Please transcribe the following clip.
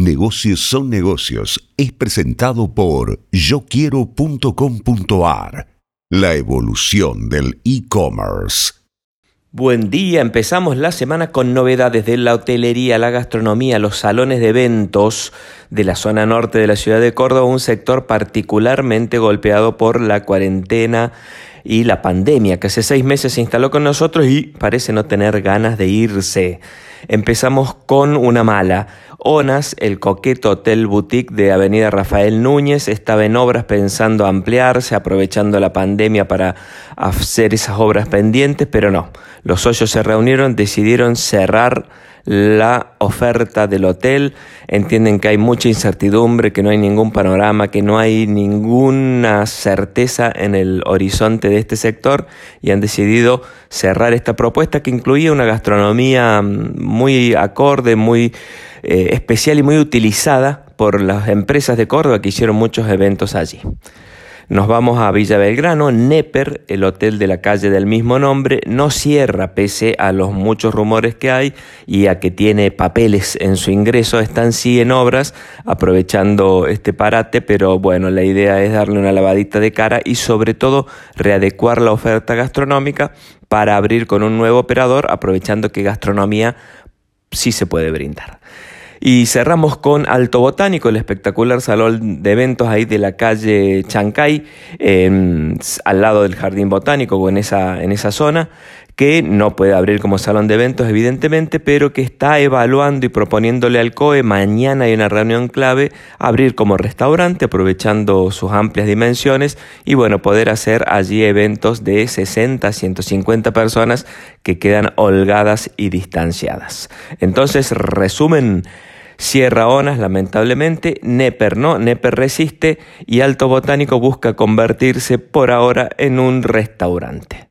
Negocios son negocios es presentado por yoquiero.com.ar. La evolución del e-commerce. Buen día, empezamos la semana con novedades de la hotelería, la gastronomía, los salones de eventos de la zona norte de la ciudad de Córdoba, un sector particularmente golpeado por la cuarentena y la pandemia, que hace seis meses se instaló con nosotros y parece no tener ganas de irse. Empezamos con una mala. ONAS, el coqueto hotel boutique de Avenida Rafael Núñez, estaba en obras pensando ampliarse, aprovechando la pandemia para hacer esas obras pendientes, pero no. Los socios se reunieron, decidieron cerrar la oferta del hotel, entienden que hay mucha incertidumbre, que no hay ningún panorama, que no hay ninguna certeza en el horizonte de este sector y han decidido cerrar esta propuesta que incluía una gastronomía mm, muy acorde, muy eh, especial y muy utilizada por las empresas de Córdoba que hicieron muchos eventos allí. Nos vamos a Villa Belgrano. Neper, el hotel de la calle del mismo nombre, no cierra pese a los muchos rumores que hay y a que tiene papeles en su ingreso. Están sí en obras, aprovechando este parate, pero bueno, la idea es darle una lavadita de cara y sobre todo readecuar la oferta gastronómica para abrir con un nuevo operador, aprovechando que gastronomía sí se puede brindar. Y cerramos con Alto Botánico, el espectacular salón de eventos ahí de la calle Chancay, al lado del Jardín Botánico o en esa, en esa zona, que no puede abrir como salón de eventos evidentemente, pero que está evaluando y proponiéndole al COE, mañana hay una reunión clave, abrir como restaurante aprovechando sus amplias dimensiones y bueno, poder hacer allí eventos de 60, 150 personas que quedan holgadas y distanciadas. Entonces, resumen, Sierra Onas, lamentablemente, Neper no, Neper resiste y Alto Botánico busca convertirse por ahora en un restaurante.